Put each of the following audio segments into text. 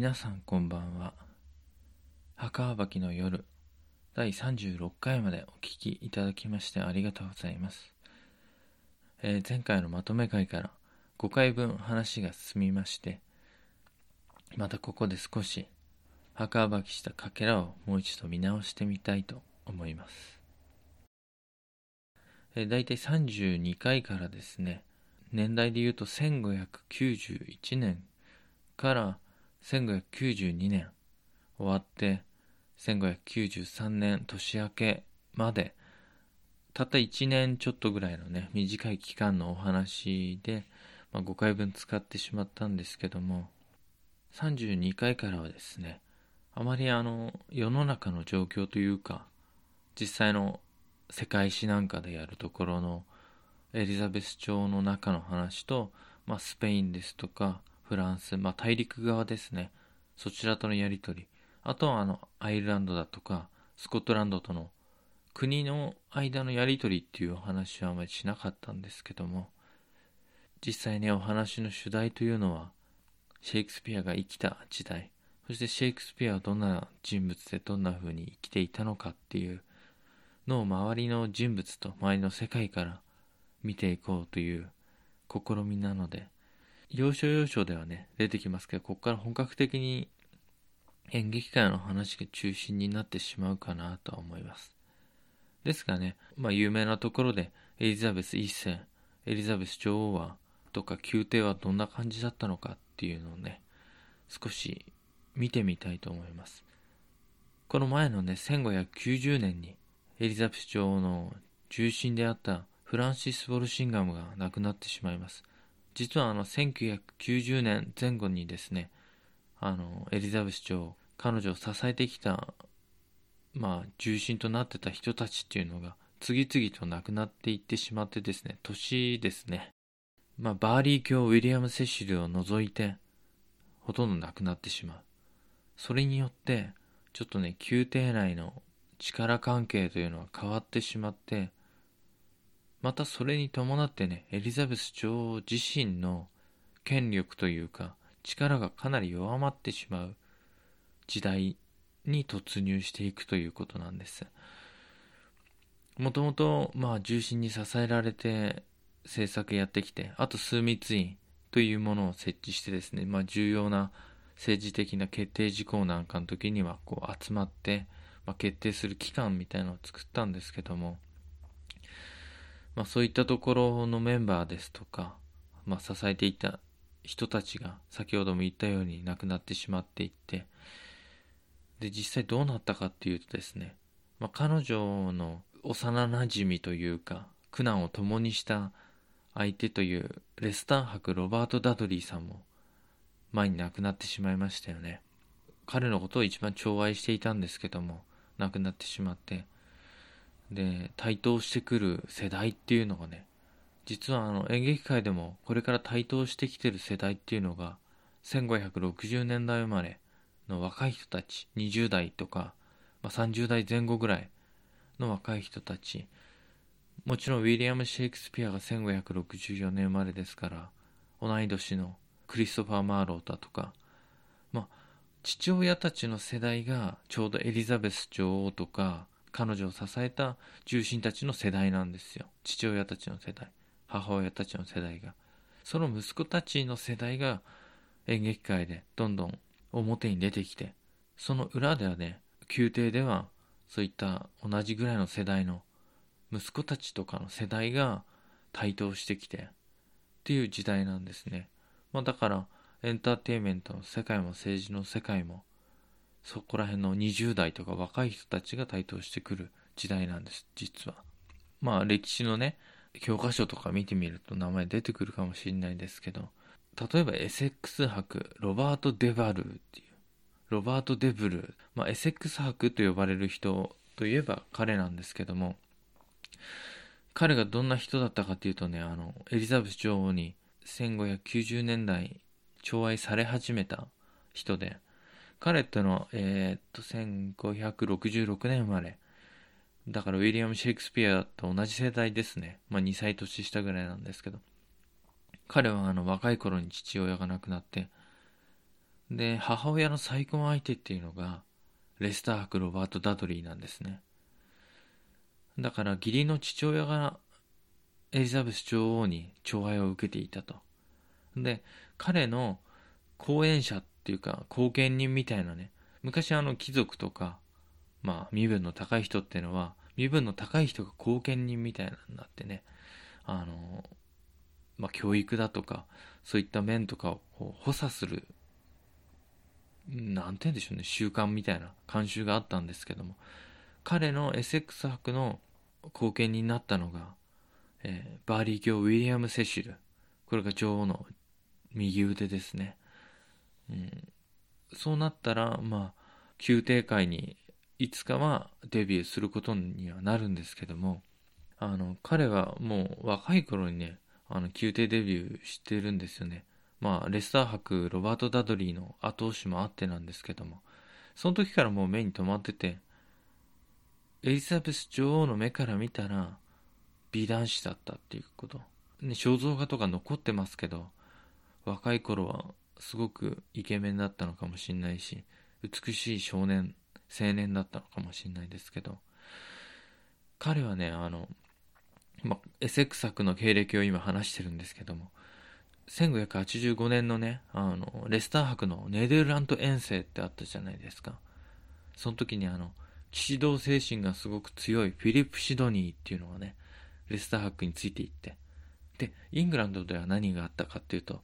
皆さんこんばんは。墓ばきの夜第36回までお聞きいただきましてありがとうございます、えー、前回のまとめ会から5回分話が進みましてまたここで少し墓ばきしたかけらをもう一度見直してみたいと思います、えー、大体32回からですね年代で言うと1591年から1592年。終わって1593年年明けまで。たった1年ちょっとぐらいのね短い期間のお話で、まあ、5回分使ってしまったんですけども。32回からはですねあまりあの世の中の状況というか実際の世界史なんかでやるところのエリザベス朝の中の話と、まあ、スペインですとかフランス、まあ、大陸側ですね。そちらとのやり取り。あとはあのアイルランドだとかスコットランドとの国の間のやり取りっていうお話はあまりしなかったんですけども。実際ねお話の主題というのはシェイクスピアが生きた時代。そしてシェイクスピアはどんな人物でどんな風に生きていたのかっていうのを周りの人物と周りの世界から見ていこうという試みなので、要所要所ではね、出てきますけど、ここから本格的に演劇界の話が中心になってしまうかなとは思います。ですがね、まあ有名なところで、エリザベス一世、エリザベス女王は、とか宮廷はどんな感じだったのかっていうのをね、少し見てみたいと思います。この前のね、1590年にエリザベス女王の重臣であったフランシス・ウォルシンガムが亡くなってしまいます。実はあの1990年前後にですね、あのエリザベス女王、彼女を支えてきた、まあ、重臣となってた人たちっていうのが次々と亡くなっていってしまってですね、年ですね、まあ、バーリー卿ウィリアム・セシルを除いて、ほとんど亡くなってしまう。それによって、ちょっとね、宮廷内の力関係というのは変わってしまって、またそれに伴ってね、エリザベス女王自身の権力というか、力がかなり弱まってしまう時代に突入していくということなんです。もともと、まあ、重心に支えられて政策やってきて、あと枢密院というものを設置してですね、まあ、重要な政治的な決定事項なんかの時にはこう集まって、まあ、決定する機関みたいなのを作ったんですけども、まあ、そういったところのメンバーですとか、まあ、支えていた人たちが先ほども言ったように亡くなってしまっていってで実際どうなったかっていうとですね、まあ、彼女の幼なじみというか苦難を共にした相手というレスター博ロバート・ダドリーさんも前に亡くなってしまいましたよね。彼のことを一番寵愛していたんですけども亡くなってしまってで台頭してくる世代っていうのがね実はあの演劇界でもこれから台頭してきてる世代っていうのが1560年代生まれの若い人たち20代とか、まあ、30代前後ぐらいの若い人たち。もちろんウィリアム・シェイクスピアが1564年生まれですから同い年のクリストファー・マーローだとかまあ父親たちの世代がちょうどエリザベス女王とか彼女を支えた重臣たちの世代なんですよ。父親たちの世代母親たちの世代が。その息子たちの世代が演劇界でどんどん表に出てきてその裏ではね宮廷ではそういった同じぐらいの世代の息子たちとかの世代が台頭してきてっていう時代なんですね、まあ、だからエンターテインメントの世界も政治の世界もそこら辺の20代とか若い人たちが台頭してくる時代なんです、実は。まあ歴史のね、教科書とか見てみると名前出てくるかもしれないですけど、例えばエセックス博、ロバート・デバルーっていう、ロバート・デブルー、まあ、エセックス博と呼ばれる人といえば彼なんですけども、彼がどんな人だったかっていうとね、あの、エリザベス女王に1590年代寵愛され始めた人で、彼ってのは、えー、っと、1566年生まれ。だからウィリアム・シェイクスピアと同じ世代ですね。まあ2歳年下ぐらいなんですけど。彼はあの若い頃に父親が亡くなって、で、母親の再婚相手っていうのが、レスター博ロバート・ダドリーなんですね。だから義理の父親がエリザベス女王に寵愛を受けていたと。で、彼の後援者っていうか、後見人みたいなね、昔あの貴族とか、まあ身分の高い人っていうのは、身分の高い人が後見人みたいなになってね、あの、まあ教育だとか、そういった面とかを補佐する、なんて言うんでしょうね、習慣みたいな慣習があったんですけども、彼のエセックス伯の後見人になったのが、えー、バーリー卿ウィリアム・セシル。これが女王の右腕ですね。うん、そうなったら、まあ、宮廷会にいつかはデビューすることにはなるんですけども、あの、彼はもう若い頃にね、あの、宮廷デビューしてるんですよね。まあ、レスター博、ロバート・ダドリーの後押しもあってなんですけども、その時からもう目に留まってて、エリザベス女王の目から見たら美男子だったっていうこと、ね、肖像画とか残ってますけど若い頃はすごくイケメンだったのかもしれないし美しい少年青年だったのかもしれないですけど彼はねあの、ま、エセック作の経歴を今話してるんですけども1585年のねあのレスター博のネデルラント遠征ってあったじゃないですか。その時にあの騎士道精神がすごく強いフィリップ・シドニーっていうのがね、レスターハックについていって、で、イングランドでは何があったかっていうと、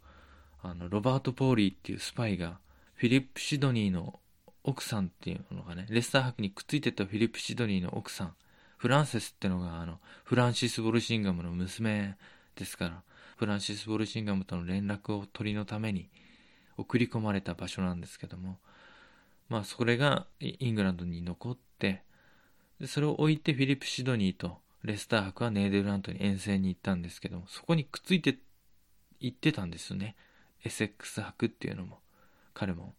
あの、ロバート・ポーリーっていうスパイが、フィリップ・シドニーの奥さんっていうのがね、レスターハックにくっついてたフィリップ・シドニーの奥さん、フランセスってのが、あの、フランシス・ウォルシンガムの娘ですから、フランシス・ウォルシンガムとの連絡を取りのために送り込まれた場所なんですけども、まあ、それがイングランドに残って、でそれを置いてフィリップ・シドニーとレスター博はネーデルラントに遠征に行ったんですけども、そこにくっついて行ってたんですよね。エセックス博っていうのも、彼も。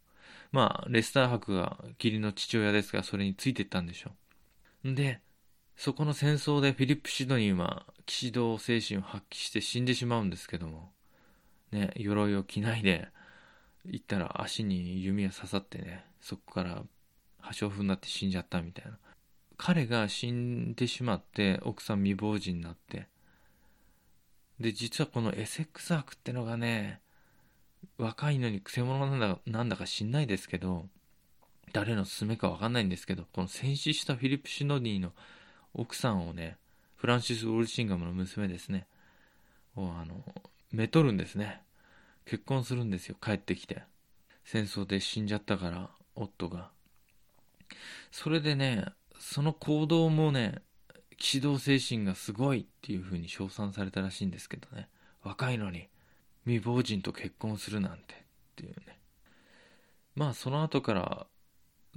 まあ、レスター博が義理の父親ですが、それについてったんでしょう。で、そこの戦争でフィリップ・シドニーは騎士道精神を発揮して死んでしまうんですけども、ね、鎧を着ないで行ったら足に弓が刺さってね、そこから破傷風になって死んじゃったみたいな。彼が死んでしまって奥さん未亡人になって。で、実はこのエセックスクってのがね、若いのにくせ者なんだなんだか知んないですけど、誰の勧めかわかんないんですけど、この戦死したフィリップ・シノディの奥さんをね、フランシス・ウォルシンガムの娘ですね、をあの、めとるんですね。結婚するんですよ、帰ってきて。戦争で死んじゃったから、夫が。それでね、その行動もね、騎士道精神がすごいっていう風に称賛されたらしいんですけどね。若いのに未亡人と結婚するなんてっていうね。まあその後から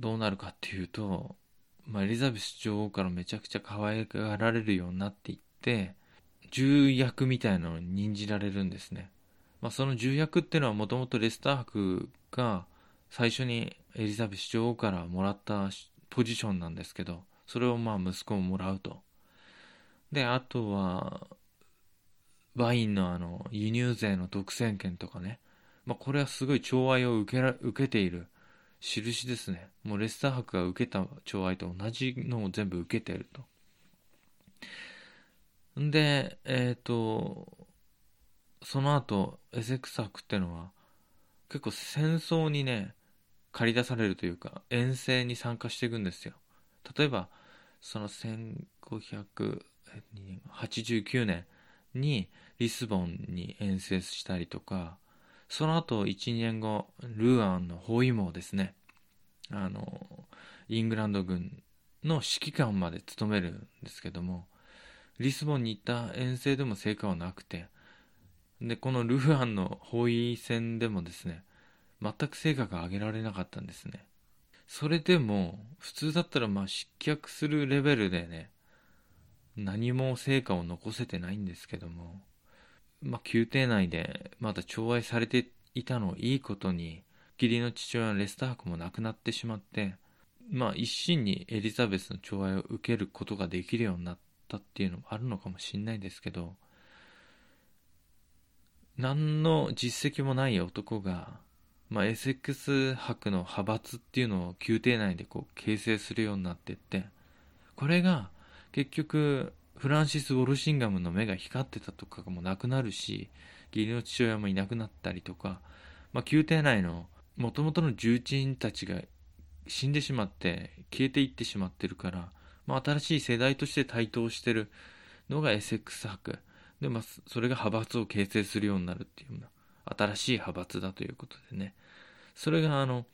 どうなるかっていうと、まあ、エリザベス女王からめちゃくちゃ可愛がられるようになっていって、重役みたいなのに任じられるんですね。まあ、その重役っていうのはもともとレスター博が最初にエリザベス女王からもらったポジションなんですけど、それをまあ息子ももらうと。で、あとは、ワインのあの、輸入税の独占権とかね。まあ、これはすごい寵愛を受けら受けている印ですね。もうレスター博が受けた寵愛と同じのを全部受けてると。で、えっ、ー、と、その後、エセックス博ってのは、結構戦争にね、駆り出されるというか、遠征に参加していくんですよ。例えば、その1589年にリスボンに遠征したりとか、その後1、2年後、ルーアンの包囲網ですね。あの、イングランド軍の指揮官まで務めるんですけども、リスボンに行った遠征でも成果はなくて、で、このルーアンの包囲戦でもですね、全く成果が上げられなかったんですね。それでも、普通だったらまあ失脚するレベルでね、何も成果を残せてないんですけども、まあ宮廷内でまだ寵愛されていたのをいいことに、義理の父親レスタークも亡くなってしまって、まあ一心にエリザベスの寵愛を受けることができるようになったっていうのもあるのかもしれないですけど、何の実績もない男がまあ、SX 博の派閥っていうのを宮廷内でこう形成するようになってってこれが結局フランシス・ウォルシンガムの目が光ってたとかもなくなるし義理の父親もいなくなったりとか、まあ、宮廷内のもともとの重鎮たちが死んでしまって消えていってしまってるから、まあ、新しい世代として台頭してるのが SX 博。で、まあ、それが派閥を形成するようになるっていう新しい派閥だということでね。それがあの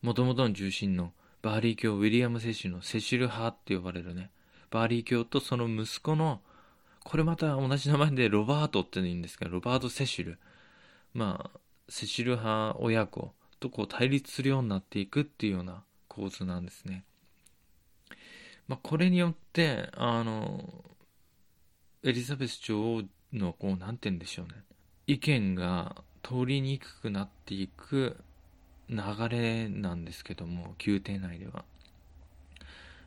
もともとの重臣のバーリー卿ウィリアム・セシルのセシル派って呼ばれるねバーリー卿とその息子のこれまた同じ名前でロバートって言うんですけどロバート・セシルまあセシル派親子とこう対立するようになっていくっていうような構図なんですね。まあ、これによってあのエリザベス女王のこう何て言うんでしょうね意見が通りにくくなっていく流れなんですけども宮廷内では。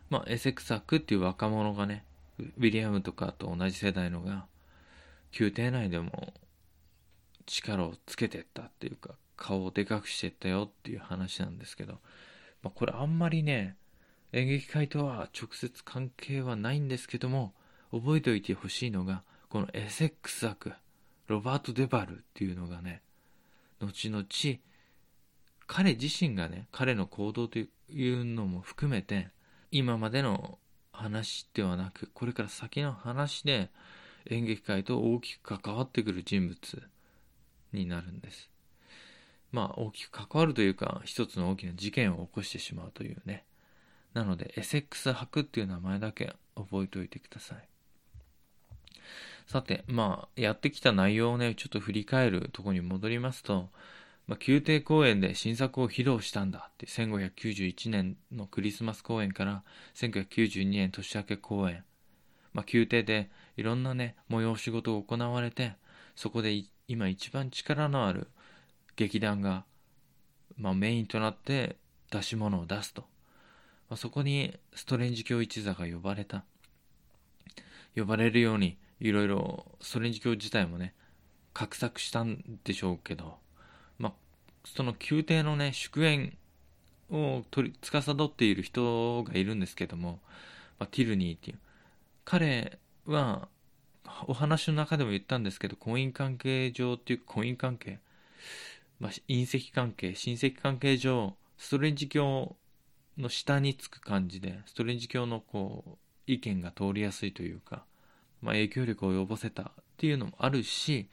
まあ、エセクサックっていう若者がねウィリアムとかと同じ世代のが宮廷内でも力をつけてったっていうか顔をでかくしてったよっていう話なんですけど、まあ、これあんまりね演劇界とは直接関係はないんですけども覚えておいてほしいのがこのエセックスクロバート・デバルっていうのがね後々彼自身がね彼の行動というのも含めて今までの話ではなくこれから先の話で演劇界と大きく関わってくる人物になるんです。まあ大きく関わるというか一つの大きな事件を起こしてしまうというね。なのでエセックス博っていう名前だけ覚えておいてください。さてまあやってきた内容をねちょっと振り返るとこに戻りますとまあ、宮廷公演で新作を披露したんだって1591年のクリスマス公演から1992年年明け公演、まあ、宮廷でいろんなね催し事が行われてそこで今一番力のある劇団が、まあ、メインとなって出し物を出すと、まあ、そこにストレンジ教一座が呼ばれた。呼ばれるようにいろいろストレンジ教自体もね画策したんでしょうけど。その宮廷のね、祝宴を取り、司っている人がいるんですけども、まあ、ティルニーっていう。彼は、お話の中でも言ったんですけど、婚姻関係上っていう婚姻関係、まあ、隕石関係、親戚関係上、ストレンジ教の下につく感じで、ストレンジ教のこう、意見が通りやすいというか、まあ、影響力を及ぼせたっていうのもあるし、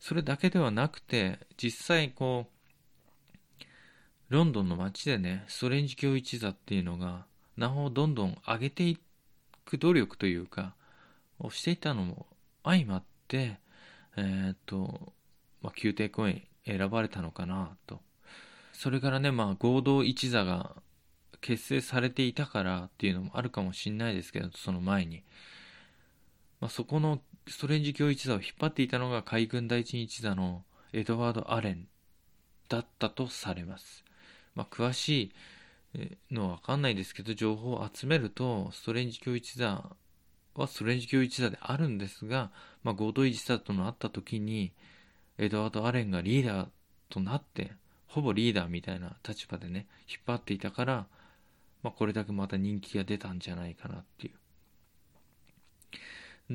それだけではなくて、実際こう、ロンドンの街でね、ストレンジ教一座っていうのが、名をどんどん上げていく努力というか、をしていたのも相まって、えー、っと、まあ、宮廷公演選ばれたのかなと。それからね、まあ、合同一座が結成されていたからっていうのもあるかもしんないですけど、その前に。まあ、そこのストレンジ教一座を引っ張っていたのが海軍第一一座のエドワード・アレンだったとされます。まあ、詳しいのはわかんないですけど、情報を集めると、ストレンジ教一座はストレンジ教一座であるんですが、まあ、合同一座となった時に、エドワード・アレンがリーダーとなって、ほぼリーダーみたいな立場でね、引っ張っていたから、まあ、これだけまた人気が出たんじゃないかなっていう。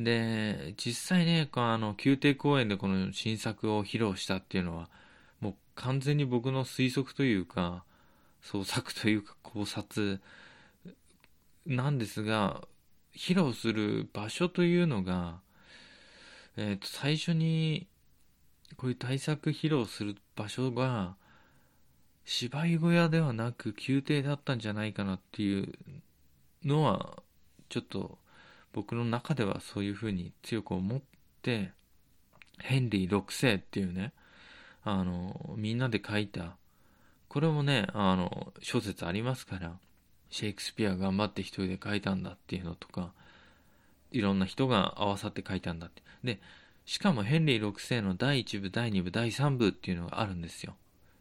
で、実際ね、あの、宮廷公演でこの新作を披露したっていうのは、もう完全に僕の推測というか、創作というか考察なんですが、披露する場所というのが、え、ー、と、最初にこういう対策披露する場所が、芝居小屋ではなく宮廷だったんじゃないかなっていうのは、ちょっと僕の中ではそういうふうに強く思って、ヘンリー6世っていうね、あの、みんなで書いたこれもね、あの、小説ありますから、シェイクスピア頑張って一人で書いたんだっていうのとか、いろんな人が合わさって書いたんだって。で、しかもヘンリー6世の第1部、第2部、第3部っていうのがあるんですよ。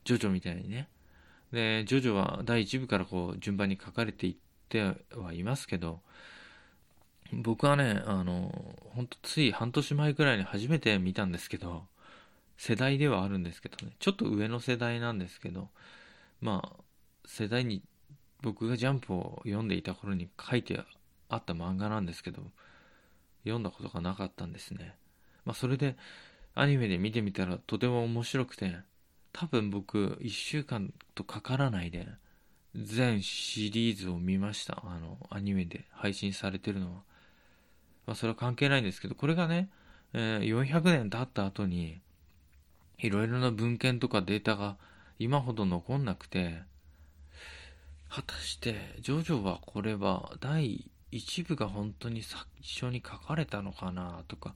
ジョジョみたいにね。で、ジョジョは第1部からこう順番に書かれていってはいますけど、僕はね、あの、ほんとつい半年前くらいに初めて見たんですけど、世代ではあるんですけどね、ちょっと上の世代なんですけど、まあ、世代に、僕がジャンプを読んでいた頃に書いてあった漫画なんですけど、読んだことがなかったんですね。まあ、それで、アニメで見てみたらとても面白くて、多分僕、1週間とかからないで、全シリーズを見ました。あの、アニメで配信されてるのは。まあ、それは関係ないんですけど、これがね、えー、400年経った後に、いろいろな文献とかデータが今ほど残んなくて、果たして、ジョジョはこれは第1部が本当に最初に書かれたのかなとか、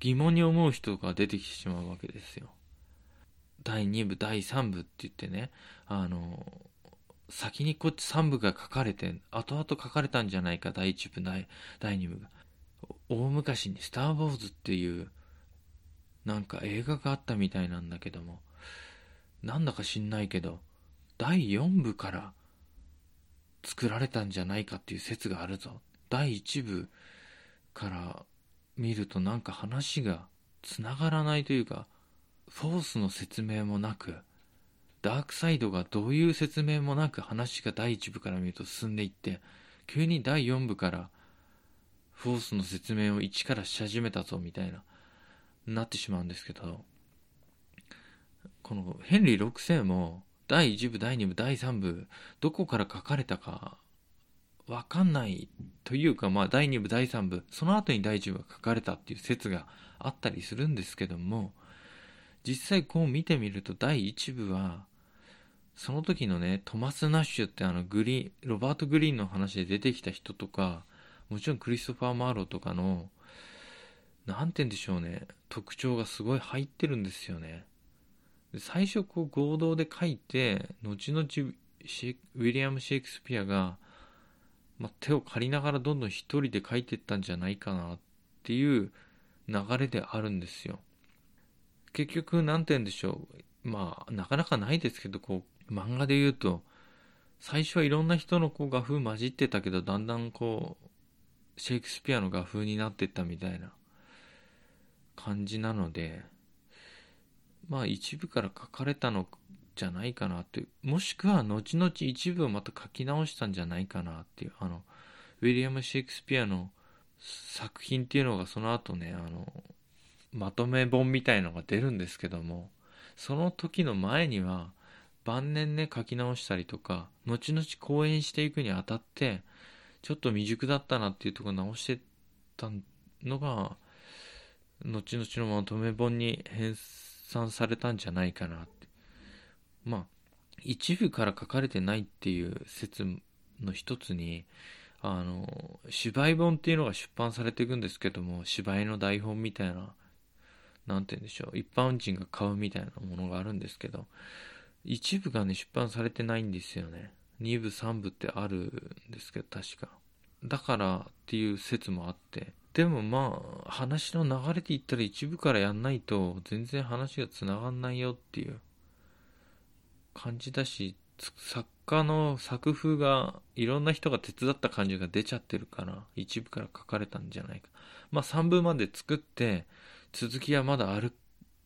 疑問に思う人が出てきてしまうわけですよ。第2部、第3部って言ってね、あの、先にこっち3部が書かれて、後々書かれたんじゃないか、第1部、第第2部が。大昔にスター・ウォーズっていうなんか映画があったみたいなんだけども、なんだか知んないけど、第4部から作られたんじゃないかっていう説があるぞ。第1部から見るとなんか話が繋がらないというか、フォースの説明もなく、ダークサイドがどういう説明もなく話が第1部から見ると進んでいって、急に第4部からフォースの説明を一からし始めたぞみたいななってしまうんですけど、このヘンリー6世も第1部、第2部、第3部、どこから書かれたかわかんないというか、まあ第2部、第3部、その後に第1部が書かれたっていう説があったりするんですけども、実際こう見てみると第1部は、その時のね、トマス・ナッシュってあのグリーン、ロバート・グリーンの話で出てきた人とか、もちろんクリストファー・マーローとかのなんて言うんでしょうね、特徴がすごい入ってるんですよね。最初こう合同で書いて、後々ウィリアム・シェイクスピアが、まあ、手を借りながらどんどん一人で書いていったんじゃないかなっていう流れであるんですよ。結局、なんて言うんでしょう。まあ、なかなかないですけど、こう、漫画で言うと、最初はいろんな人のこう画風混じってたけど、だんだんこう、シェイクスピアの画風になってったみたいな感じなので、まあ一部から書かれたのじゃないかなって、もしくは後々一部をまた書き直したんじゃないかなっていう、あの、ウィリアム・シェイクスピアの作品っていうのがその後ね、あの、まとめ本みたいのが出るんですけども、その時の前には、晩年ね、書き直したりとか、後々講演していくにあたって、ちょっと未熟だったなっていうところ直してたのが、後々のまとめ本に編纂されたんじゃないかなって。まあ、一部から書かれてないっていう説の一つに、あの、芝居本っていうのが出版されていくんですけども、芝居の台本みたいな、なんて言うんでしょう、一般人が買うみたいなものがあるんですけど、一部がね、出版されてないんですよね。二部、三部ってあるんですけど、確か。だからっていう説もあって、でもまあ、話の流れで言ったら一部からやんないと全然話が繋がんないよっていう感じだし、作家の作風がいろんな人が手伝った感じが出ちゃってるから、一部から書かれたんじゃないか。まあ3部まで作って、続きはまだある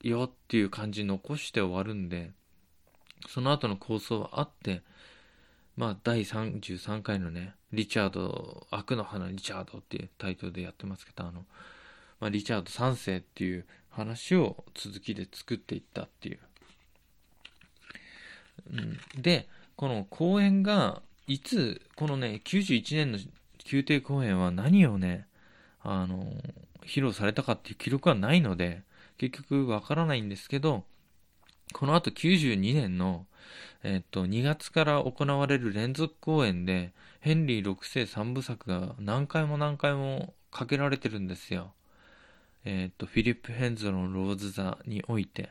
よっていう感じ残して終わるんで、その後の構想はあって、まあ、第33回のね、リチャード、悪の花リチャードっていうタイトルでやってますけど、あの、まあ、リチャード3世っていう話を続きで作っていったっていう。うん、で、この公演が、いつ、このね、91年の宮廷公演は何をね、あの、披露されたかっていう記録はないので、結局わからないんですけど、この後92年のえっと、2月から行われる連続公演で、ヘンリー6世3部作が何回も何回もかけられてるんですよ。えっと、フィリップ・ヘンズのローズ座において、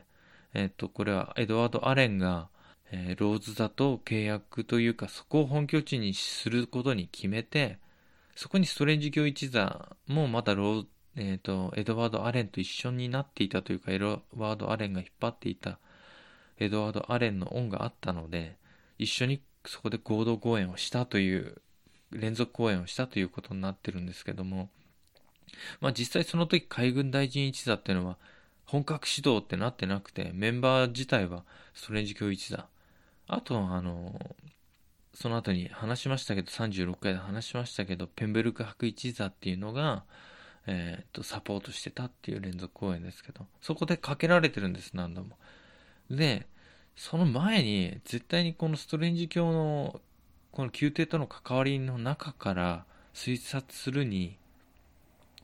えっと、これはエドワード・アレンが、えー、ローズ座と契約というか、そこを本拠地にすることに決めて、そこにストレンジ教一座もまたロー、えっ、と、エドワード・アレンと一緒になっていたというか、エドワード・アレンが引っ張っていたエドワード・アレンの恩があったので、一緒にそこで合同公演をしたという、連続公演をしたということになってるんですけども、まあ実際その時海軍大臣一座っていうのは、本格指導ってなってなくて、メンバー自体はストレンジ教一座。あとは、あの、その後に話しましたけど、36回で話しましたけど、ペンベルク博一座っていうのが、えー、と、サポートしてたっていう連続公演ですけど、そこでかけられてるんです、何度も。で、その前に、絶対にこのストレンジ教の、この宮廷との関わりの中から推察するに、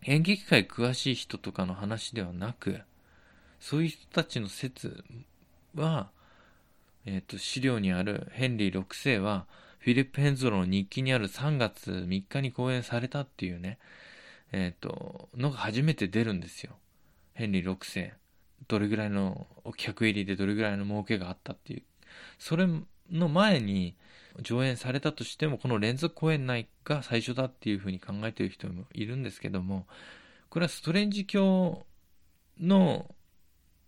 演劇界詳しい人とかの話ではなく、そういう人たちの説は、えっ、ー、と、資料にあるヘンリー6世は、フィリップ・ヘンゾロの日記にある3月3日に公演されたっていうね、えっ、ー、と、のが初めて出るんですよ。ヘンリー6世。どれぐらいのお客入りでどれぐらいの儲けがあったっていう。それの前に上演されたとしても、この連続公演内が最初だっていうふうに考えてる人もいるんですけども、これはストレンジ教の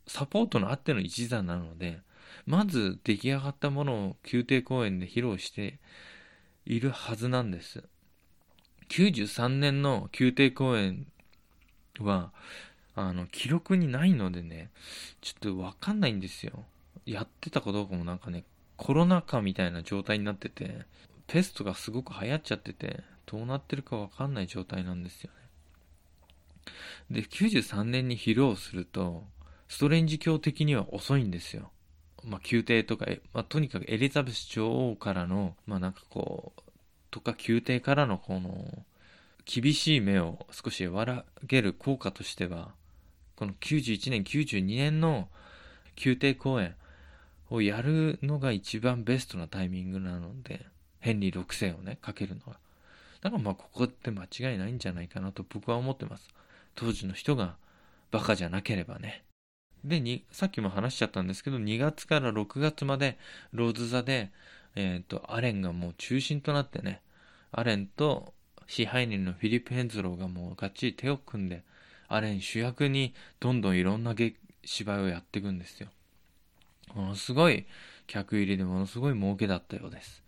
サポートのあっての一座なので、まず出来上がったものを宮廷公演で披露しているはずなんです。93年の宮廷公演は、あの、記録にないのでね、ちょっとわかんないんですよ。やってたかどうかもなんかね、コロナ禍みたいな状態になってて、ペストがすごく流行っちゃってて、どうなってるかわかんない状態なんですよね。で、93年に披露すると、ストレンジ教的には遅いんですよ。まあ、宮廷とか、まあ、とにかくエリザベス女王からの、まあ、なんかこう、とか宮廷からのこの厳しい目を少し和らげる効果としてはこの91年92年の宮廷公演をやるのが一番ベストなタイミングなのでヘンリー6世をねかけるのは。だからまあここって間違いないんじゃないかなと僕は思ってます。当時の人がバカじゃなければね。でさっきも話しちゃったんですけど2月から6月までローズ座でえっ、ー、と、アレンがもう中心となってね、アレンと支配人のフィリップ・ヘンズローがもうがっちり手を組んで、アレン主役にどんどんいろんな芝居をやっていくんですよ。ものすごい客入りでものすごい儲けだったようです。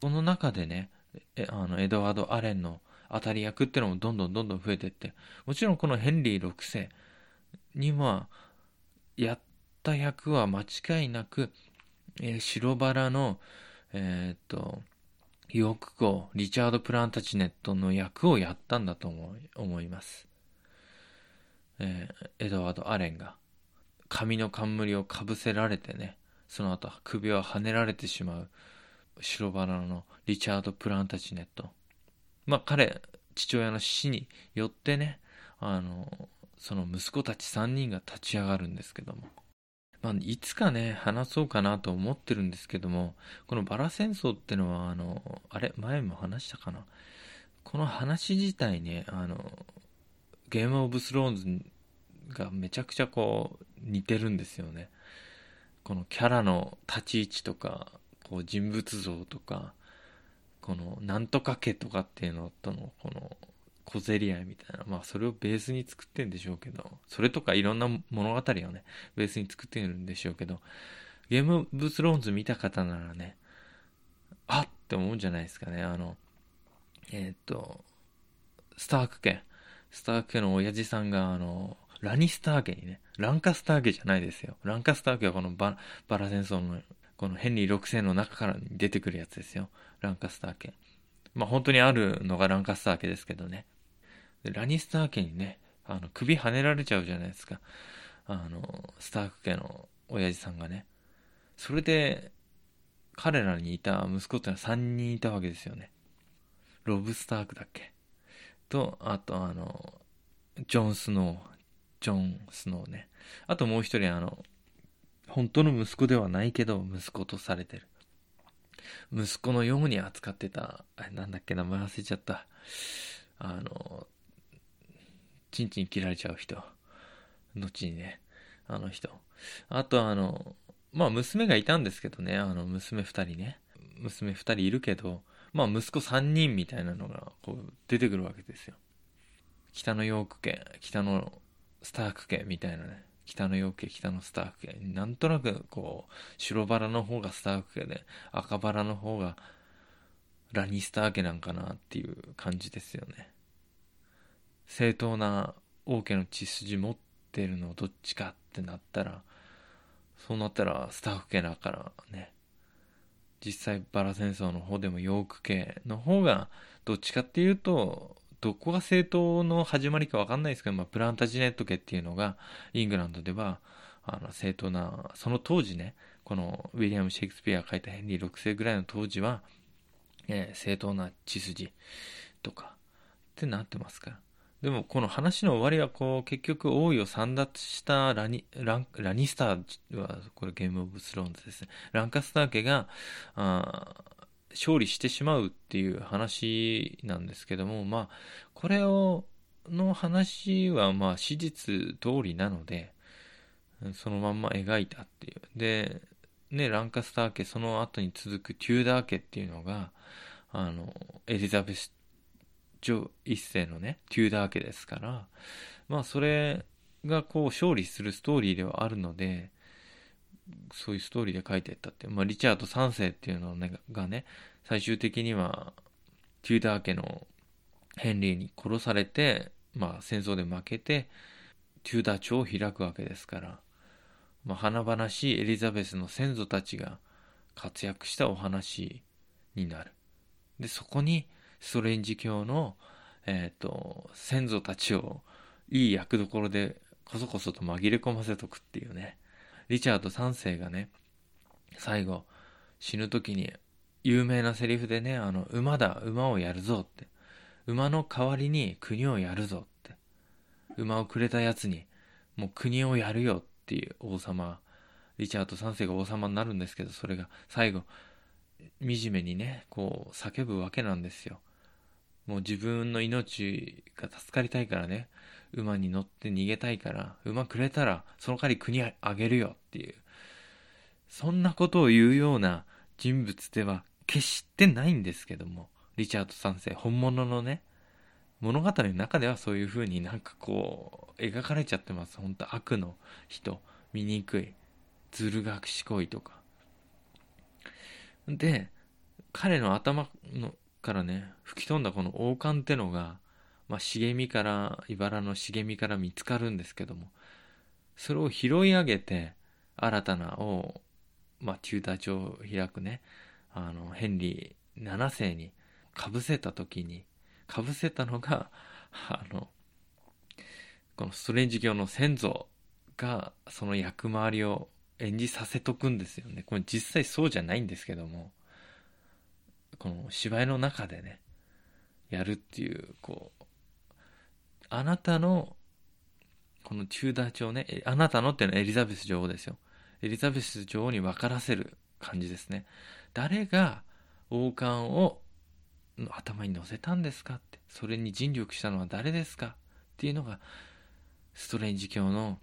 この中でね、あのエドワード・アレンの当たり役ってのもどんどんどんどん増えていって、もちろんこのヘンリー6世には、やった役は間違いなくえー、白バラの、えー、っと、ヨーク校、リチャード・プランタチネットの役をやったんだと思います。えー、エドワード・アレンが、髪の冠をかぶせられてね、その後首をはねられてしまう白バラのリチャード・プランタチネット。まあ彼、父親の死によってね、あの、その息子たち3人が立ち上がるんですけども、まあ、いつかね、話そうかなと思ってるんですけども、このバラ戦争ってのは、あの、あれ、前も話したかな？この話自体ね、あの、ゲームオブスローンズがめちゃくちゃこう、似てるんですよね。このキャラの立ち位置とか、こう人物像とか、このなんとか家とかっていうのとの、この、小競り合いみたいな、まあそれをベースに作ってるんでしょうけど、それとかいろんな物語をね、ベースに作ってるんでしょうけど、ゲームオブスローンズ見た方ならね、あって思うんじゃないですかね。あの、えー、っと、スターク家、スターク家の親父さんが、あの、ラニスター家にね、ランカスター家じゃないですよ。ランカスター家はこのババラ戦争の、このヘンリー6世の中から出てくるやつですよ。ランカスター家。まあ本当にあるのがランカスター家ですけどね。ラニスター家にね、あの、首跳ねられちゃうじゃないですか。あの、スターク家の親父さんがね。それで、彼らにいた息子ってのは3人いたわけですよね。ロブ・スタークだっけと、あとあの、ジョン・スノー、ジョン・スノーね。あともう一人あの、本当の息子ではないけど、息子とされてる。息子のように扱ってた、あれなんだっけ、名前忘れちゃった。あの、チンチン切られちゃう人。後にね、あの人。あとあの、まあ娘がいたんですけどね、あの娘二人ね。娘二人いるけど、まあ息子三人みたいなのがこう出てくるわけですよ。北のヨーク家、北のスターク家みたいなね。北のヨーク家、北のスターク家。なんとなくこう、白バラの方がスターク家で、赤バラの方がラニスター家なんかなっていう感じですよね。正当な王家の血筋持ってるのどっちかってなったらそうなったらスタッフ系だからね実際バラ戦争の方でもヨーク系の方がどっちかっていうとどこが政党の始まりか分かんないですけど、まあ、プランタジネット家っていうのがイングランドではあの正当なその当時ねこのウィリアム・シェイクスピアが書いたヘンリー6世ぐらいの当時は、えー、正当な血筋とかってなってますから。でもこの話の終わりはこう結局王位を散奪したラニランラニスターはこれゲームオブスローンズですね。ランカスター家があ勝利してしまうっていう話なんですけどもまあこれをの話はまあ史実通りなのでそのまんま描いたっていう。でねランカスター家その後に続くテューダー家っていうのがあのエリザベス女一世のね、テューダー家ですから、まあそれがこう勝利するストーリーではあるので、そういうストーリーで書いていったって、まあリチャード3世っていうのがね、最終的にはテューダー家のヘンリーに殺されて、まあ戦争で負けて、テューダー朝を開くわけですから、まあ華々しいエリザベスの先祖たちが活躍したお話になる。で、そこにストレンジ教の、えっ、ー、と、先祖たちをいい役どころでこそこそと紛れ込ませとくっていうね。リチャード3世がね、最後、死ぬ時に有名なセリフでね、あの、馬だ、馬をやるぞって。馬の代わりに国をやるぞって。馬をくれたやつに、もう国をやるよっていう王様、リチャード3世が王様になるんですけど、それが最後、惨めにね、こう叫ぶわけなんですよ。もう自分の命が助かりたいからね、馬に乗って逃げたいから、馬くれたらその代わり国あげるよっていう、そんなことを言うような人物では決してないんですけども、リチャード3世、本物のね、物語の中ではそういう風になんかこう、描かれちゃってます。本当悪の人、醜い、ずる賢いとか。で、彼の頭のからね、吹き飛んだこの王冠ってのが、まあ、茂みから、茨の茂みから見つかるんですけども、それを拾い上げて、新たな王、まあ、テューダー朝を開くね、あの、ヘンリー7世に被せた時に、被せたのが、あの、このストレンジ教の先祖が、その役回りを演じさせとくんですよね。これ実際そうじゃないんですけども、この芝居の中でね、やるっていう、こう、あなたの、このチューダー朝ね、あなたのっていうのはエリザベス女王ですよ。エリザベス女王に分からせる感じですね。誰が王冠を頭に乗せたんですかって、それに尽力したのは誰ですか？っていうのが、ストレンジ教の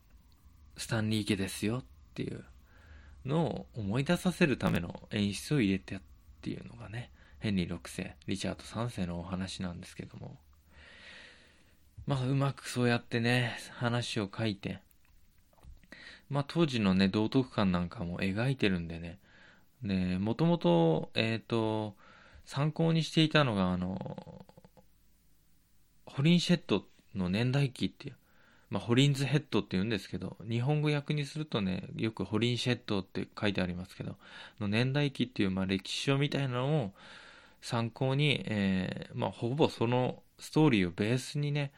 スタンリー家ですよっていうのを思い出させるための演出を入れてっていうのがね、ヘンリー6世、リチャード3世のお話なんですけども、まあ、うまくそうやってね、話を書いて、まあ、当時のね、道徳観なんかも描いてるんでね、で、もともと、えっ、ー、と、参考にしていたのが、あの、ホリンシェットの年代記っていう、まあ、ホリンズヘッドって言うんですけど、日本語訳にするとね、よくホリンシェッドって書いてありますけど、の年代記っていう、まあ、歴史書みたいなのを参考に、えー、まあ、ほぼそのストーリーをベースにね、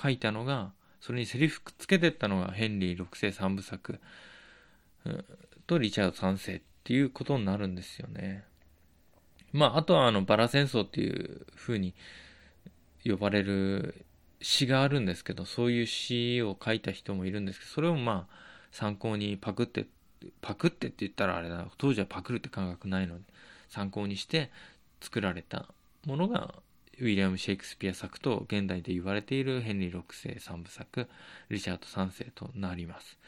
書いたのが、それにセリフくっつけてったのがヘンリー6世3部作、うん、とリチャード3世っていうことになるんですよね。まあ、あとはあの、バラ戦争っていう風に呼ばれる詩があるんですけど、そういう詩を書いた人もいるんですけど、それをまあ、参考にパクって、パクってって言ったらあれだ、当時はパクるって感覚ないので、参考にして作られたものが、ウィリアム・シェイクスピア作と現代で言われているヘンリー6世3部作、リチャード3世となります。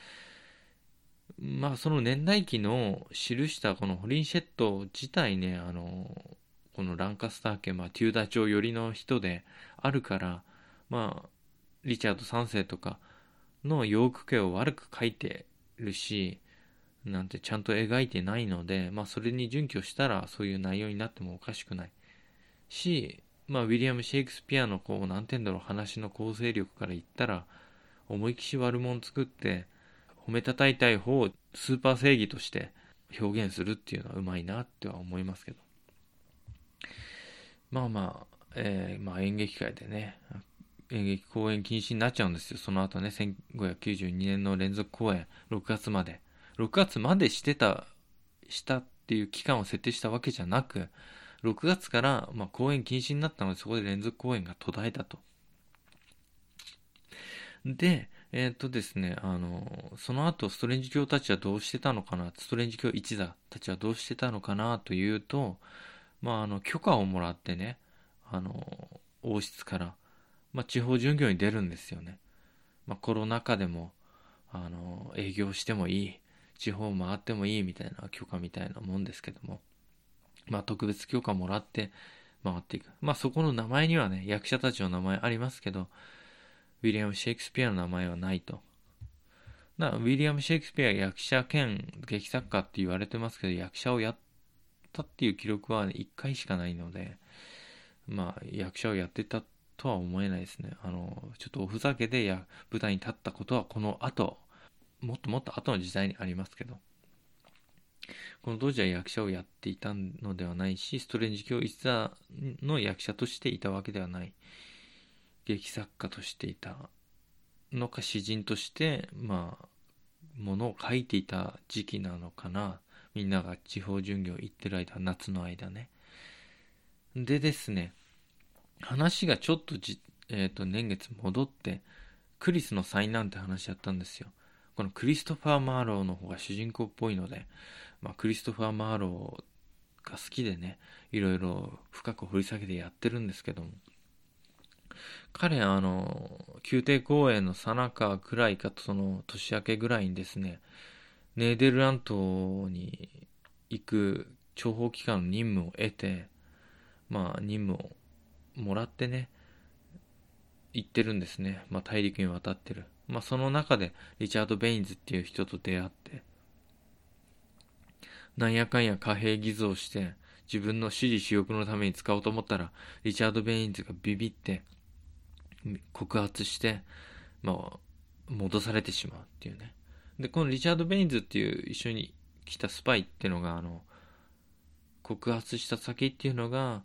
まあ、その年代記の記したこのホリンシェット自体ね、あの、このランカスター家、まあ、テューダー朝寄りの人であるから、まあ、リチャード3世とかのヨーク家を悪く書いてるし、なんてちゃんと描いてないので、まあそれに準拠したらそういう内容になってもおかしくない。し、まあウィリアム・シェイクスピアのこう、なんて言うんだろう、話の構成力から言ったら、思いきし悪者作って褒めたたいたい方をスーパー正義として表現するっていうのはうまいなっては思いますけど。まあまあ、えー、まあ演劇界でね演劇公演禁止になっちゃうんですよ。その後ね1592年の連続公演6月まで。6月までしてたしたっていう期間を設定したわけじゃなく6月から、まあ、公演禁止になったのでそこで連続公演が途絶えたとで、えっ、とですね、あの、その後、ストレンジ教たちはどうしてたのかな、ストレンジ教一座たちはどうしてたのかなというと、まあ、あの、許可をもらってね、あの、王室から、まあ、地方巡業に出るんですよね。まあ、コロナ禍でも、あの、営業してもいい、地方回ってもいいみたいな許可みたいなもんですけども、まあ、特別許可もらって回っていく。まあ、そこの名前にはね、役者たちの名前ありますけど、ウィリアム・シェイクスピアの名前はないと。なウィリアム・シェイクスピア役者兼劇作家って言われてますけど、役者をやったっていう記録は、ね、1回しかないので、まあ、役者をやってたとは思えないですね。あの、ちょっとおふざけでや舞台に立ったことはこの後、もっともっと後の時代にありますけど、この当時は役者をやっていたのではないし、ストレンジ教一座の役者としていたわけではない。劇作家としていたのか詩人としてまあものを書いていた時期なのかな。みんなが地方巡業行ってる間夏の間ね。でですね話がちょっとじ、えーと、年月戻ってクリスの災難って話やったんですよ。このクリストファー・マーローの方が主人公っぽいので、まあ、クリストファー・マーローが好きでねいろいろ深く掘り下げてやってるんですけども彼、あの、宮廷公演のさなかくらいかと、その年明けぐらいにですね、ネーデルラントに行く諜報機関の任務を得て、まあ、任務をもらってね、行ってるんですね。まあ、大陸に渡ってる。まあ、その中で、リチャード・ベインズっていう人と出会って、なんやかんや貨幣偽造して、自分の私利私欲のために使おうと思ったら、リチャード・ベインズがビビって、告発して、まあ、戻されてしまうっていうね。で、このリチャード・ベインズっていう一緒に来たスパイっていうのが、あの、告発した先っていうのが、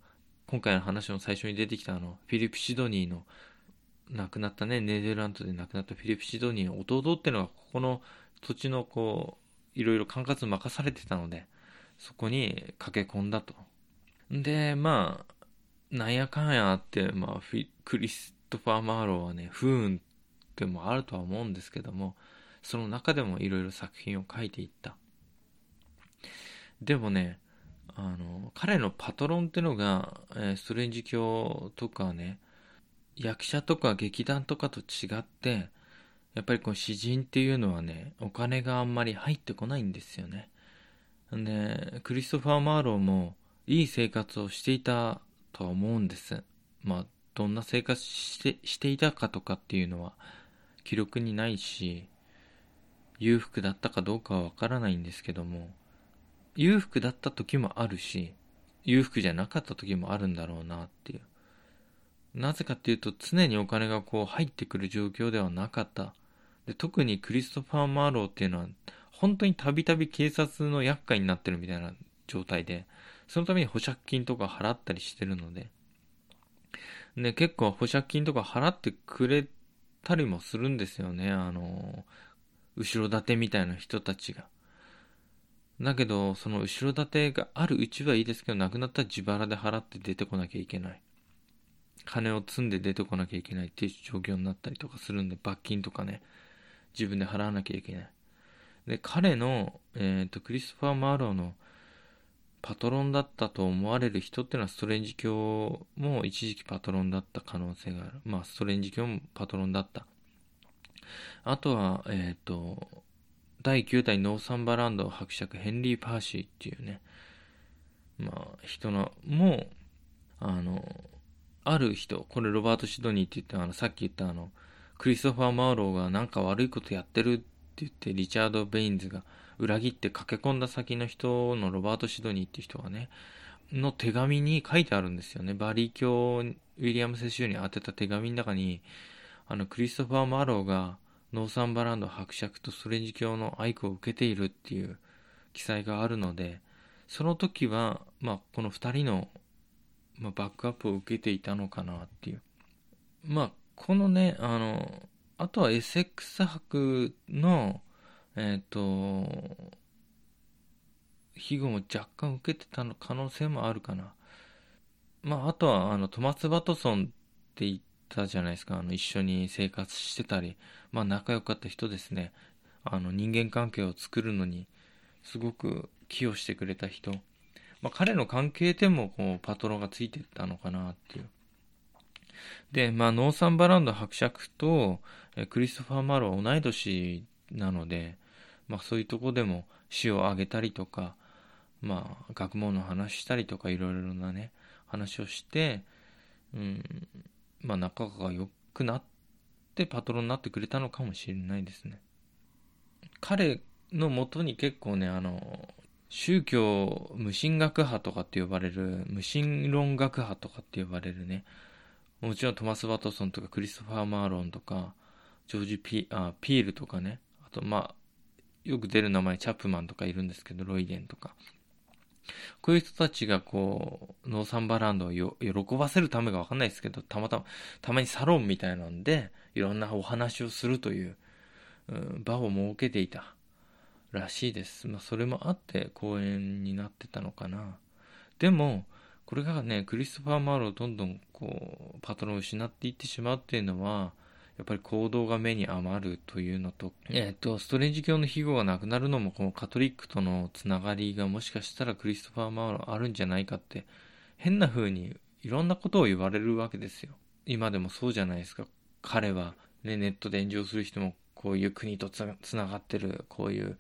今回の話の最初に出てきたあの、フィリップ・シドニーの、亡くなったね、ネーデルランドで亡くなったフィリップ・シドニーの弟っていうのが、ここの土地のこう、いろいろ管轄任されてたので、そこに駆け込んだと。で、まあ、なんやかんやあって、まあ、クリストファー・マーローはね、不運でもあるとは思うんですけども、その中でもいろいろ作品を書いていった。でもね、あの、彼のパトロンってのが、えー、ストレンジ教とかね、役者とか劇団とかと違って、やっぱりこの詩人っていうのはね、お金があんまり入ってこないんですよね。で、クリストファー・マーローもいい生活をしていたとは思うんです。まあ、どんな生活してしていたかとかっていうのは記録にないし裕福だったかどうかはわからないんですけども裕福だった時もあるし裕福じゃなかった時もあるんだろうなっていうなぜかっていうと常にお金がこう入ってくる状況ではなかったで特にクリストファー・マーローっていうのは本当にたびたび警察の厄介になってるみたいな状態でそのために保釈金とか払ったりしてるのでね、結構保釈金とか払ってくれたりもするんですよね。あの、後ろ盾みたいな人たちが。だけど、その後ろ盾があるうちはいいですけど、なくなったら自腹で払って出てこなきゃいけない。金を積んで出てこなきゃいけないっていう状況になったりとかするんで、罰金とかね、自分で払わなきゃいけない。で、彼の、えっ、ー、と、クリストファー・マーローのパトロンだったと思われる人っていうのはストレンジ教も一時期パトロンだった可能性がある。まあ、ストレンジ教もパトロンだった。あとは、えっ、ー、と、第9代ノーサンバランド伯爵ヘンリー・パーシーっていうね、まあ、人の、もうあの、ある人、これロバート・シドニーって言ったあの、さっき言ったあの、クリストファー・マーローがなんか悪いことやってるって言って、リチャード・ベインズが裏切って駆け込んだ先の人のロバート・シドニーって人がね、の手紙に書いてあるんですよね。バーリー卿ウィリアム・セシルに宛てた手紙の中に、あの、クリストファー・マーローが、ノーサンバランド伯爵とストレンジ卿の愛顧を受けているっていう記載があるのでその時は、まあ、この2人の、まあ、バックアップを受けていたのかなっていう。まあこのねあのあとはエセックス博のえっ、ー、と庇護も若干受けてたの可能性もあるかな。まああとはあのトマス・バトソンって言ったじゃないですか。あの一緒に生活してたり。まあ仲良かった人ですね。あの人間関係を作るのにすごく寄与してくれた人、まあ、彼の関係でもこうパトロンがついてったのかなっていうで、まあ、ノーサンバランド伯爵とクリストファー・マロは同い年なので、まあ、そういうとこでも死を挙げたりとか、まあ、学問の話したりとかいろいろなね話をして、うんまあ、仲が良くなってパトロンになってくれたのかもしれないですね。彼のもとに結構ねあの宗教無神学派とかって呼ばれる無神論学派とかって呼ばれるね。もちろんトマス・ワトソンとかクリストファー・マーロンとかジョージピあピールとかね。あとまあよく出る名前チャップマンとかいるんですけどロイデンとか。こういう人たちがこうノーサンバランドを喜ばせるためかわかんないですけどたまたまたまにサロンみたいなんでいろんなお話をするという、うん、場を設けていた。らしいです。まあ、それもあって公演になってたのかな。でも、これがね、クリストファー・マーロをどんどんこう、パトロンを失っていってしまうっていうのは、やっぱり行動が目に余るというのと、えっ、ー、と、ストレンジ教の庇護がなくなるのも、このカトリックとのつながりがもしかしたらクリストファー・マーローあるんじゃないかって、変な風にいろんなことを言われるわけですよ。今でもそうじゃないですか。彼は、ね、ネットで炎上する人もこういう国とつながってる、こういう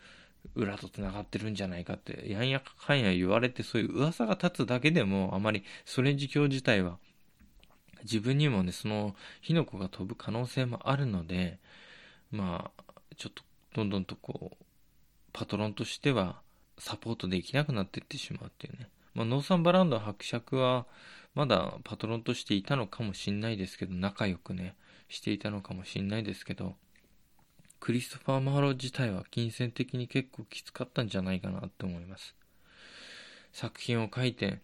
裏とつながってるんじゃないかって、やんやかんや言われて、そういう噂が立つだけでも、あまりストレンジ教自体は、自分にもね、その火の粉が飛ぶ可能性もあるので、まあ、ちょっと、どんどんとこう、パトロンとしては、サポートできなくなっていってしまうっていうね。まあ、ノーサンバランド伯爵は、まだパトロンとしていたのかもしんないですけど、仲良くね、していたのかもしんないですけど、クリストファー・マーロー自体は金銭的に結構きつかったんじゃないかなって思います。作品を書いて、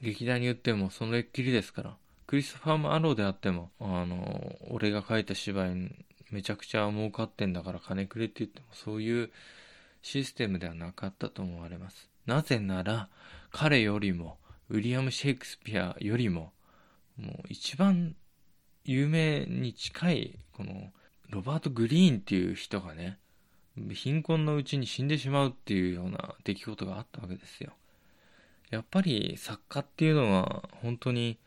劇団に売ってもそれっきりですから、クリストファー・マーローであっても、あの、俺が書いた芝居めちゃくちゃ儲かってんだから金くれって言ってもそういうシステムではなかったと思われます。なぜなら、彼よりも、ウィリアム・シェイクスピアよりも、もう一番有名に近い、このロバート・グリーンっていう人がね、貧困のうちに死んでしまうっていうような出来事があったわけですよ。やっぱり作家っていうのは本当に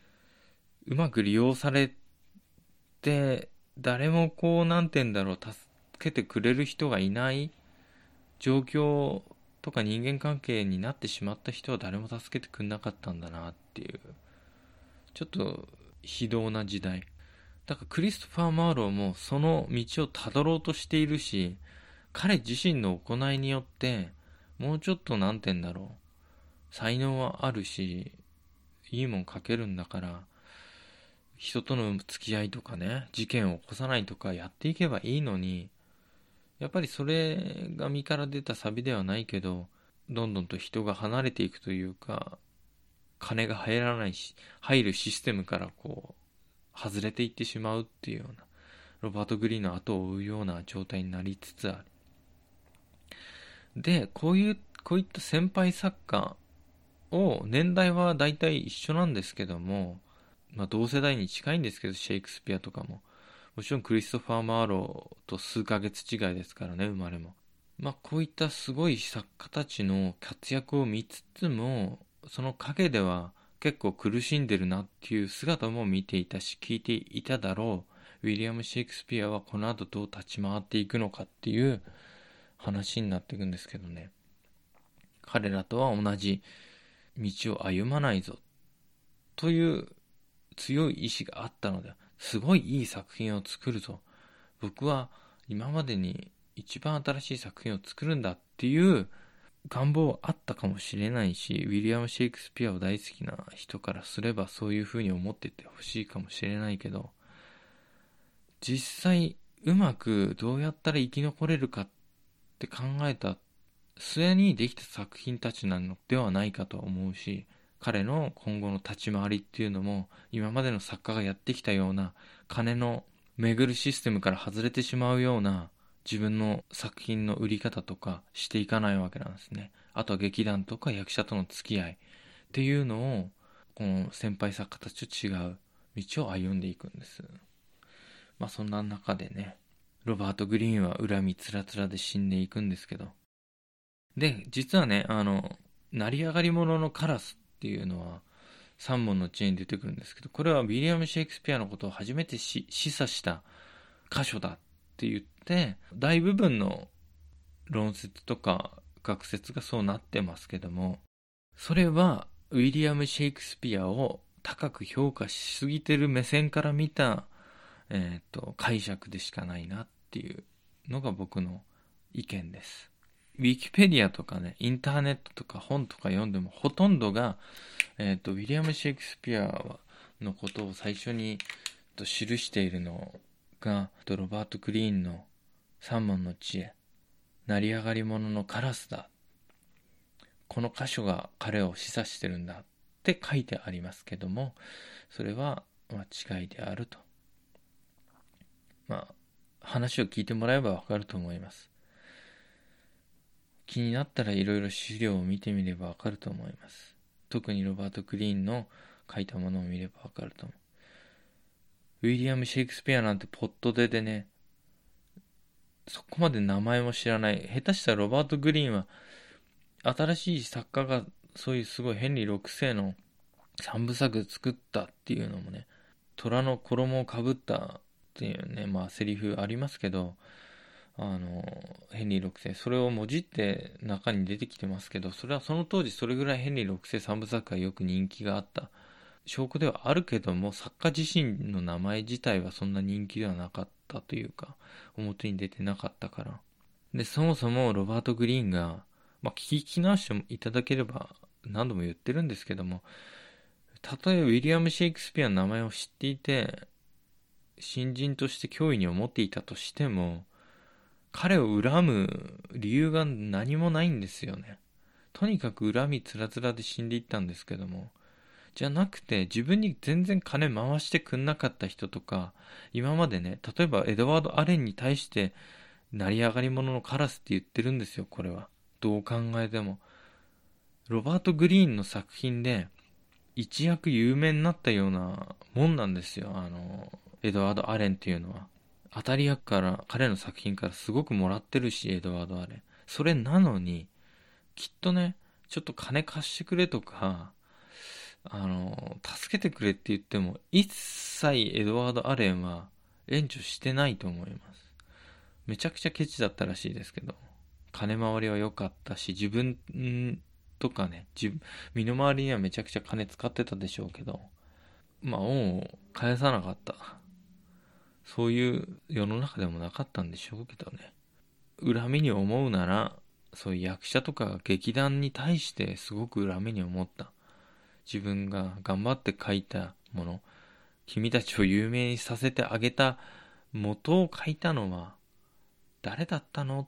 うまく利用されて、誰もこう、なんて言うんだろう、助けてくれる人がいない状況とか人間関係になってしまった人は誰も助けてくれなかったんだなっていう、ちょっと非道な時代。だからクリストファー・マーローもその道をたどろうとしているし、彼自身の行いによって、もうちょっと何て言うんだろう。才能はあるし、いいもん書けるんだから、人との付き合いとかね、事件を起こさないとかやっていけばいいのに、やっぱりそれが身から出たサビではないけど、どんどんと人が離れていくというか、金が入らないし、入るシステムからこう、外れていってしまうっていうような、ロバート・グリーンの後を追うような状態になりつつある。で、こういう、こういった先輩作家を、年代は大体一緒なんですけども、まあ同世代に近いんですけど、シェイクスピアとかも。もちろんクリストファー・マーローと数ヶ月違いですからね、生まれも。まあこういったすごい作家たちの活躍を見つつも、その陰では結構苦しんでるなっていう姿も見ていたし聞いていただろう。ウィリアム・シェイクスピアはこの後どう立ち回っていくのかっていう話になっていくんですけどね。彼らとは同じ道を歩まないぞという強い意志があったのですごいいい作品を作るぞ。僕は今までに一番新しい作品を作るんだっていう願望はあったかもしれないし、ウィリアム・シェイクスピアを大好きな人からすればそういうふうに思っててほしいかもしれないけど、実際、うまくどうやったら生き残れるかって考えた末にできた作品たちなのではないかと思うし彼の今後の立ち回りっていうのも今までの作家がやってきたような金の巡るシステムから外れてしまうような自分の作品の売り方とかしていかないわけなんですね。あとは劇団とか役者との付き合いっていうのをこの先輩作家たちと違う道を歩んでいくんです。まあそんな中でね、ロバート・グリーンは恨みつらつらで死んでいくんですけど。で、実はね、あの、成り上がり者のカラスっていうのは3本の知恵に出てくるんですけど、これはウィリアム・シェイクスピアのことを初めて示唆した箇所だっって言って、大部分の論説とか学説がそうなってますけども、それはウィリアム・シェイクスピアを高く評価しすぎてる目線から見たえっ、ー、と、解釈でしかないなっていうのが僕の意見です。ウィキペディアとかね、インターネットとか本とか読んでもほとんどが、えっ、ー、と、ウィリアム・シェイクスピアのことを最初にと記しているのが、ロバート・クリーンの三問の知恵、成り上がり者のカラスだ。この箇所が彼を示唆してるんだって書いてありますけども、それは間違いであると。まあ、話を聞いてもらえばわかると思います。気になったらいろいろ資料を見てみればわかると思います。特にロバート・クリーンの書いたものを見ればわかると思う。ウィリアム・シェイクスピアなんてポットででね、そこまで名前も知らない。下手したらロバート・グリーンは、新しい作家がそういうすごいヘンリー6世の三部作作ったっていうのもね、虎の衣をかぶったっていうね、まあセリフありますけど、あの、ヘンリー6世、それをもじって中に出てきてますけど、それはその当時それぐらいヘンリー6世三部作がよく人気があった証拠ではあるけども、作家自身の名前自体はそんな人気ではなかったというか、表に出てなかったから。で、そもそもロバート・グリーンが、まあ、聞き直していただければ何度も言ってるんですけども、たとえウィリアム・シェイクスピアの名前を知っていて、新人として脅威に思っていたとしても、彼を恨む理由が何もないんですよね。とにかく恨みつらつらで死んでいったんですけども。じゃなくて、自分に全然金回してくんなかった人とか、今までね、例えばエドワード・アレンに対して、成り上がり者のカラスって言ってるんですよ、これは。どう考えても。ロバート・グリーンの作品で、一躍有名になったようなもんなんですよ。あの、エドワード・アレンっていうのは。当たり役から、彼の作品からすごくもらってるし、エドワード・アレン。それなのに、きっとね、ちょっと金貸してくれとか、あの、助けてくれって言っても、一切エドワード・アレンは援助してないと思います。めちゃくちゃケチだったらしいですけど、金回りは良かったし、自分とかね、自身の回りにはめちゃくちゃ金使ってたでしょうけど、まあ、恩を返さなかった。そういう世の中でもなかったんでしょうけどね。恨みに思うなら、そういう役者とか劇団に対してすごく恨みに思った。自分が頑張って書いたもの、君たちを有名にさせてあげた元を書いたのは誰だったの？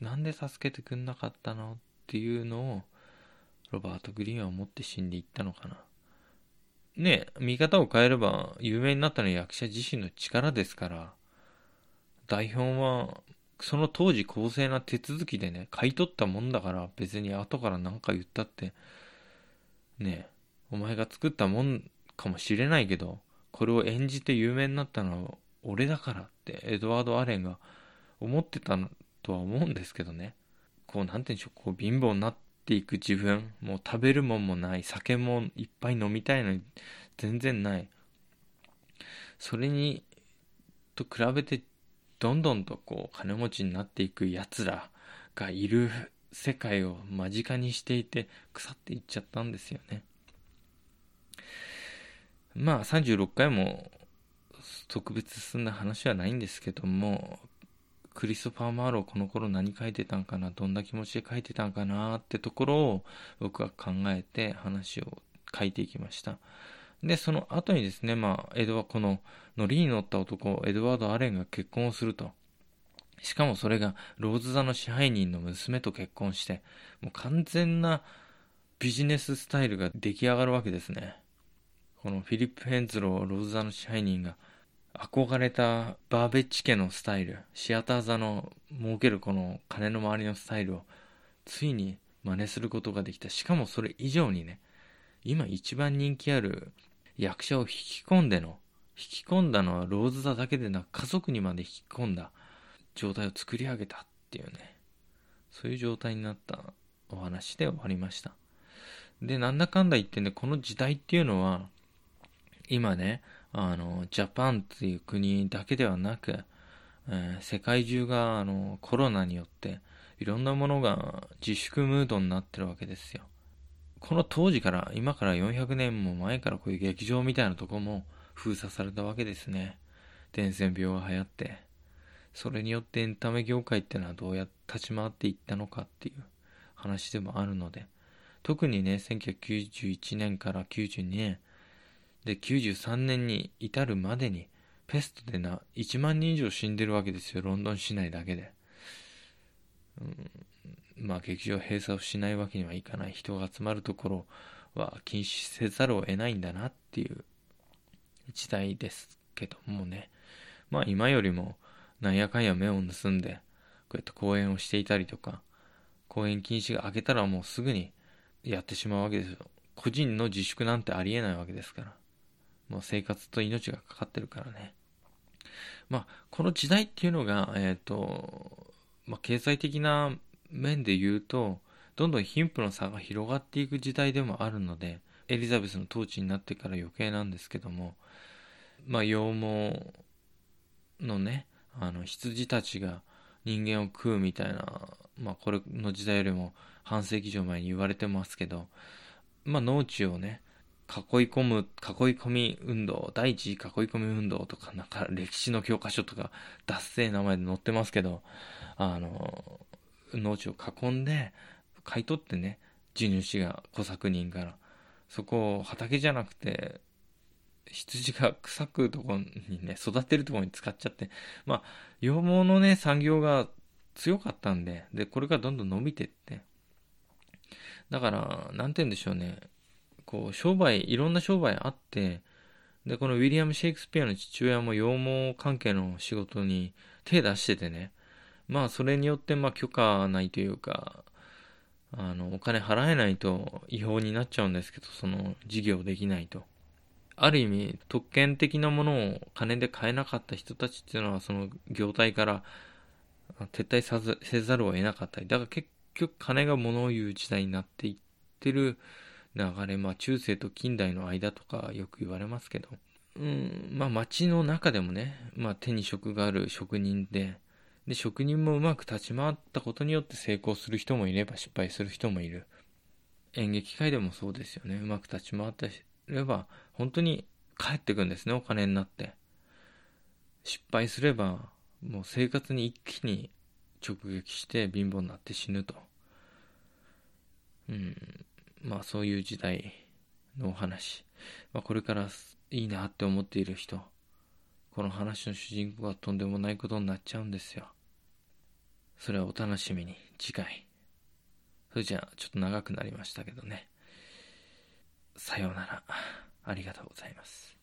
なんで助けてくんなかったの？っていうのをロバート・グリーンは思って死んでいったのかな。ねえ、見方を変えれば有名になったのは役者自身の力ですから、台本はその当時公正な手続きでね、買い取ったもんだから別に後から何か言ったって、ね、お前が作ったもんかもしれないけど、これを演じて有名になったのは俺だからってエドワード・アレンが思ってたとは思うんですけどね。こう、なんて言うんでしょう、こう貧乏になっていく自分、もう食べるもんもない、酒もいっぱい飲みたいのに全然ない。それに、と比べて、どんどんとこう、金持ちになっていく奴らがいる世界を間近にしていて、腐っていっちゃったんですよね。まあ、36回も特別進んだ話はないんですけども、クリストファー・マーローこの頃何書いてたんかなどんな気持ちで書いてたんかなってところを僕は考えて話を書いていきました。で、その後にですね、まあ、エドワ、この乗りに乗った男、エドワード・アレンが結婚をすると。しかもそれがローズ座の支配人の娘と結婚して、もう完全なビジネススタイルが出来上がるわけですね。このフィリップ・ヘンズロー、ローズ座の支配人が憧れたバーベッジ家のスタイル、シアター座の儲けるこの金の周りのスタイルをついに真似することができた。しかもそれ以上にね、今一番人気ある役者を引き込んでの、引き込んだのはローズ座だけでなく家族にまで引き込んだ状態を作り上げたっていうね、そういう状態になったお話で終わりました。で、なんだかんだ言ってね、この時代っていうのは、今ね、あの、ジャパンっていう国だけではなく、えー、世界中があのコロナによっていろんなものが自粛ムードになってるわけですよ。この当時から、今から400年も前からこういう劇場みたいなとこも封鎖されたわけですね。伝染病が流行って。それによってエンタメ業界ってのはどうやって立ち回っていったのかっていう話でもあるので、特にね、1991年から92年、で、93年に至るまでに、ペストでな、1万人以上死んでるわけですよ、ロンドン市内だけで。うん、まあ、劇場閉鎖をしないわけにはいかない。人が集まるところは禁止せざるを得ないんだなっていう時代ですけどもね。まあ、今よりも、なんやかんや目を盗んで、こうやって公演をしていたりとか、公演禁止が明けたらもうすぐにやってしまうわけですよ。個人の自粛なんてありえないわけですから。もう生活と命がかかってるからね。まあ、この時代っていうのが、えっ、ー、と、まあ、経済的な面で言うと、どんどん貧富の差が広がっていく時代でもあるので、エリザベスの統治になってから余計なんですけども、まあ、羊毛のね、あの、羊たちが人間を食うみたいな、まあ、これの時代よりも半世紀以上前に言われてますけど、まあ、農地をね、囲い込む、囲い込み運動、第一次囲い込み運動とか、なんか歴史の教科書とか、脱製名前で載ってますけど、あの、農地を囲んで、買い取ってね、地主が小作人から、そこを畑じゃなくて、羊が草食うとこにね、育てるとこに使っちゃって、まあ、羊毛のね、産業が強かったんで、で、これがどんどん伸びてって、だから、なんて言うんでしょうね、こう、商売、いろんな商売あって、で、このウィリアム・シェイクスピアの父親も羊毛関係の仕事に手出しててね、まあ、それによって、まあ、許可ないというか、あの、お金払えないと違法になっちゃうんですけど、その事業できないと。ある意味、特権的なものを金で買えなかった人たちっていうのは、その業態から撤退せざるを得なかったり、だから結局金が物を言う時代になっていってる流れ、まあ中世と近代の間とかよく言われますけど、うん、まあ街の中でもね、まあ手に職がある職人で、で、職人もうまく立ち回ったことによって成功する人もいれば失敗する人もいる。演劇界でもそうですよね。うまく立ち回ってれば、本当に帰ってくんですね、お金になって。失敗すれば、もう生活に一気に直撃して貧乏になって死ぬと。うん。まあそういう時代のお話。まあこれからいいなって思っている人。この話の主人公はとんでもないことになっちゃうんですよ。それはお楽しみに、次回。それじゃあ、ちょっと長くなりましたけどね。さようなら。ありがとうございます。